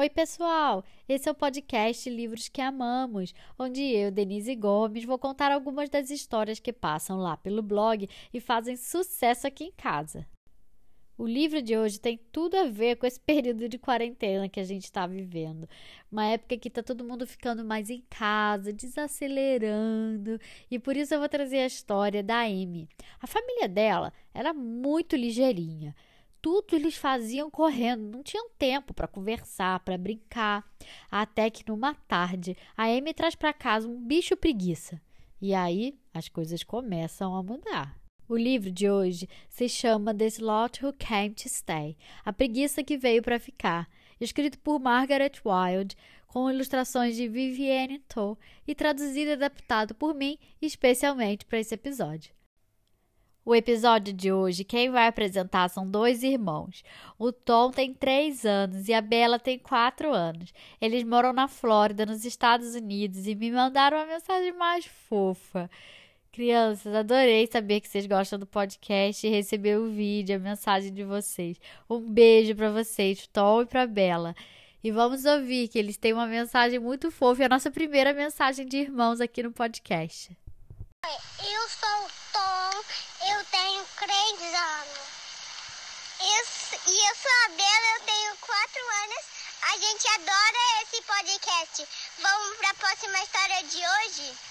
Oi, pessoal! Esse é o podcast Livros que Amamos, onde eu, Denise Gomes, vou contar algumas das histórias que passam lá pelo blog e fazem sucesso aqui em casa. O livro de hoje tem tudo a ver com esse período de quarentena que a gente está vivendo. Uma época que está todo mundo ficando mais em casa, desacelerando. E por isso eu vou trazer a história da Amy. A família dela era muito ligeirinha tudo eles faziam correndo, não tinham tempo para conversar, para brincar. Até que numa tarde, a Amy traz para casa um bicho preguiça. E aí as coisas começam a mudar. O livro de hoje se chama The Sloth Who Came to Stay A Preguiça que Veio para Ficar, escrito por Margaret Wilde, com ilustrações de Vivienne Toh e traduzido e adaptado por mim especialmente para esse episódio. O episódio de hoje, quem vai apresentar são dois irmãos. O Tom tem três anos e a Bella tem quatro anos. Eles moram na Flórida, nos Estados Unidos, e me mandaram uma mensagem mais fofa. Crianças, adorei saber que vocês gostam do podcast e receber o vídeo, a mensagem de vocês. Um beijo para vocês, Tom e para Bella. E vamos ouvir que eles têm uma mensagem muito fofa, e a nossa primeira mensagem de irmãos aqui no podcast. Eu sou o Tom, eu tenho três anos. Eu, e eu sou a Bela, eu tenho quatro anos. A gente adora esse podcast. Vamos para a próxima história de hoje?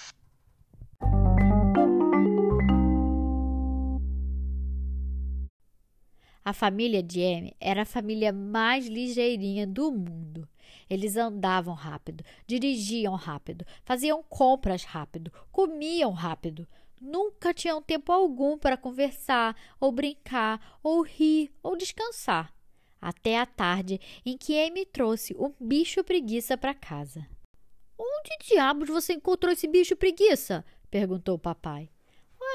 A família de Amy era a família mais ligeirinha do mundo. Eles andavam rápido, dirigiam rápido, faziam compras rápido, comiam rápido. Nunca tinham tempo algum para conversar, ou brincar, ou rir, ou descansar. Até a tarde em que Amy trouxe um bicho preguiça para casa. Onde diabos você encontrou esse bicho preguiça? perguntou o papai.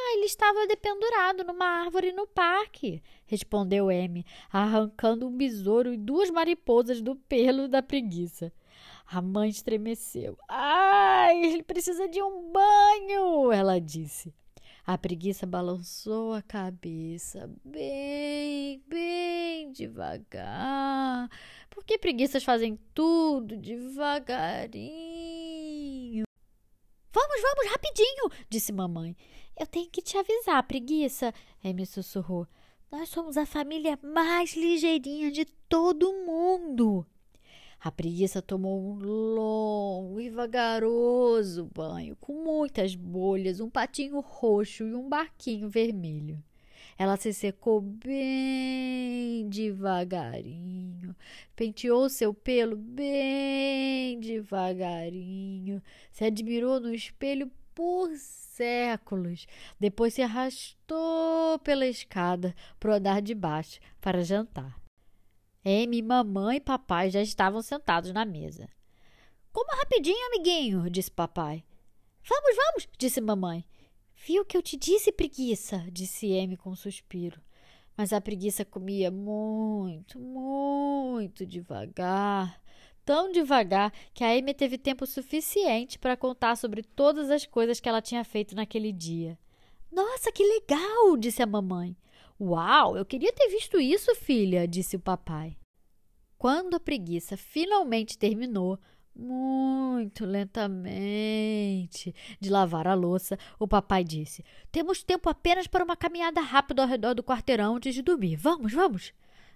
Ah, ele estava dependurado numa árvore no parque, respondeu M, arrancando um besouro e duas mariposas do pelo da preguiça. A mãe estremeceu. Ai, ele precisa de um banho, ela disse. A preguiça balançou a cabeça bem, bem devagar. Porque preguiças fazem tudo devagarinho. Vamos, vamos, rapidinho, disse mamãe. Eu tenho que te avisar, preguiça, Amy sussurrou. Nós somos a família mais ligeirinha de todo mundo. A preguiça tomou um longo e vagaroso banho, com muitas bolhas, um patinho roxo e um barquinho vermelho. Ela se secou bem devagarinho, penteou seu pelo bem devagarinho, se admirou no espelho por séculos. Depois se arrastou pela escada para o andar de baixo para jantar. Amy, mamãe e papai já estavam sentados na mesa. Coma rapidinho, amiguinho, disse papai. Vamos, vamos, disse mamãe. Viu o que eu te disse, preguiça? disse Amy com um suspiro. Mas a preguiça comia muito, muito devagar. Tão devagar que a Amy teve tempo suficiente para contar sobre todas as coisas que ela tinha feito naquele dia. Nossa, que legal! disse a mamãe. Uau, eu queria ter visto isso, filha, disse o papai. Quando a preguiça finalmente terminou, muito lentamente, de lavar a louça, o papai disse: Temos tempo apenas para uma caminhada rápida ao redor do quarteirão antes de dormir. Vamos, vamos.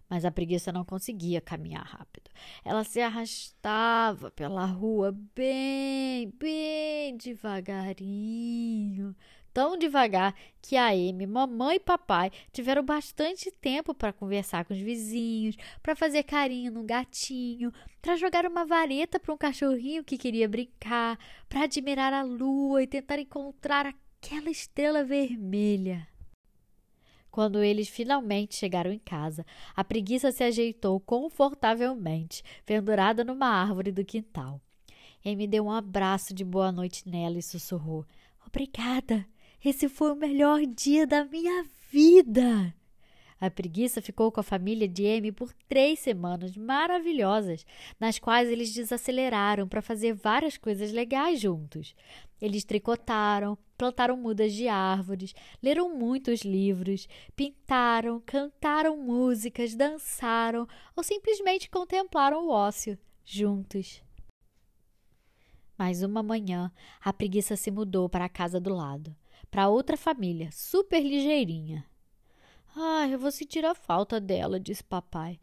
Mas a preguiça não conseguia caminhar rápido. Ela se arrastava pela rua bem, bem devagarinho, tão devagar que a Amy, mamãe e papai tiveram bastante tempo para conversar com os vizinhos, para fazer carinho no gatinho, para jogar uma vareta para um cachorrinho que queria brincar, para admirar a lua e tentar encontrar aquela estrela vermelha. Quando eles finalmente chegaram em casa, a preguiça se ajeitou confortavelmente, pendurada numa árvore do quintal. Amy deu um abraço de boa noite nela e sussurrou: Obrigada! Esse foi o melhor dia da minha vida. A preguiça ficou com a família de Amy por três semanas maravilhosas, nas quais eles desaceleraram para fazer várias coisas legais juntos. Eles tricotaram, plantaram mudas de árvores, leram muitos livros, pintaram, cantaram músicas, dançaram ou simplesmente contemplaram o ócio. juntos. Mais uma manhã, a preguiça se mudou para a casa do lado, para outra família, super ligeirinha. Ah, eu vou sentir a falta dela, disse papai.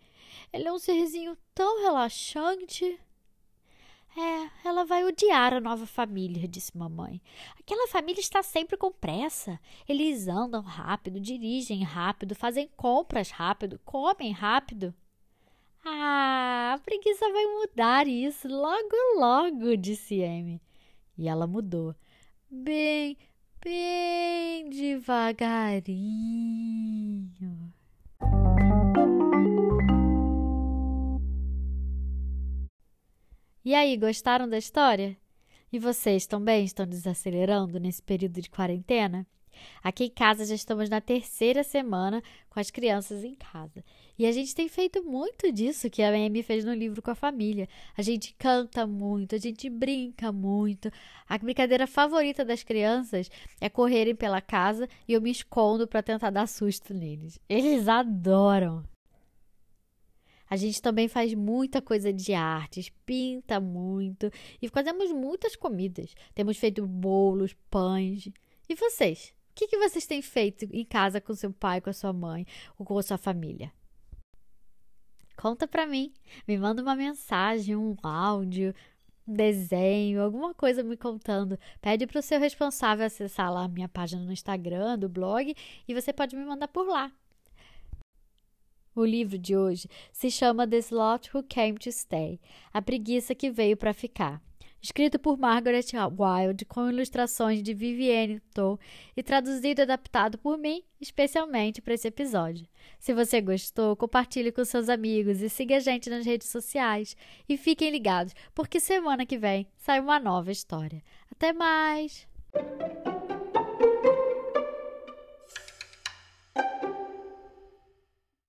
Ela é um serzinho tão relaxante. É, ela vai odiar a nova família, disse mamãe. Aquela família está sempre com pressa. Eles andam rápido, dirigem rápido, fazem compras rápido, comem rápido. Ah, a preguiça vai mudar isso logo, logo, disse Amy. E ela mudou. Bem, bem devagarinho. E aí, gostaram da história? E vocês também estão desacelerando nesse período de quarentena? Aqui em casa já estamos na terceira semana com as crianças em casa. E a gente tem feito muito disso que a Amy fez no livro com a família. A gente canta muito, a gente brinca muito. A brincadeira favorita das crianças é correrem pela casa e eu me escondo para tentar dar susto neles. Eles adoram. A gente também faz muita coisa de artes, pinta muito e fazemos muitas comidas. Temos feito bolos, pães. E vocês? que, que vocês têm feito em casa com seu pai, com a sua mãe ou com a sua família? Conta pra mim. Me manda uma mensagem, um áudio, um desenho, alguma coisa me contando. Pede para o seu responsável acessar lá a minha página no Instagram, do blog, e você pode me mandar por lá. O livro de hoje se chama The Sloth Who Came to Stay A Preguiça que Veio para Ficar escrito por Margaret Wilde, com ilustrações de Vivienne Toh e traduzido e adaptado por mim, especialmente para esse episódio. Se você gostou, compartilhe com seus amigos e siga a gente nas redes sociais. E fiquem ligados, porque semana que vem sai uma nova história. Até mais!